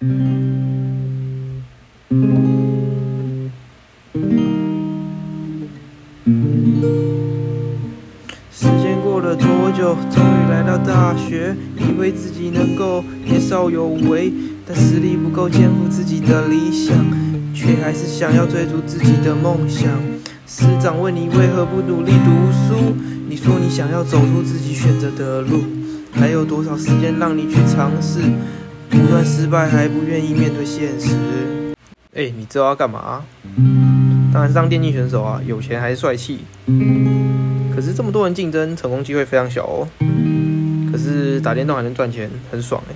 时间过了多久？终于来到大学，以为自己能够年少有为，但实力不够肩负自己的理想，却还是想要追逐自己的梦想。师长问你为何不努力读书？你说你想要走出自己选择的路，还有多少时间让你去尝试？不断失败还不愿意面对现实。哎、你知道要干嘛？当然是当电竞选手啊，有钱还是帅气。可是这么多人竞争，成功机会非常小哦。可是打电动还能赚钱，很爽哎。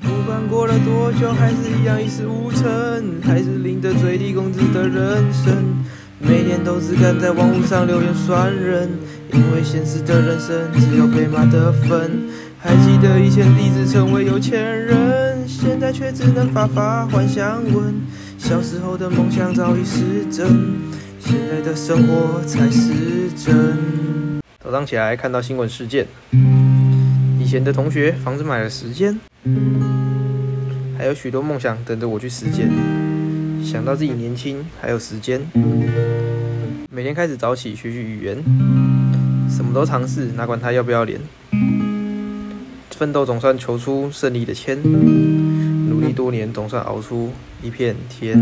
不管过了多久，还是一样一事无成，还是领着最低工资的人生。每天都只敢在网络上留言酸人，因为现实的人生只有被骂的份。还记得以前立志成为有钱人，现在却只能发发幻想文。小时候的梦想早已失真，现在的生活才是真。早上起来看到新闻事件，以前的同学房子买了时间，还有许多梦想等着我去实践。想到自己年轻还有时间，每天开始早起学习语言，什么都尝试，哪管他要不要脸。奋斗总算求出胜利的签，努力多年总算熬出一片天。